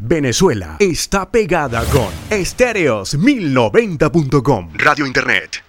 Venezuela está pegada con Estereos1090.com. Radio Internet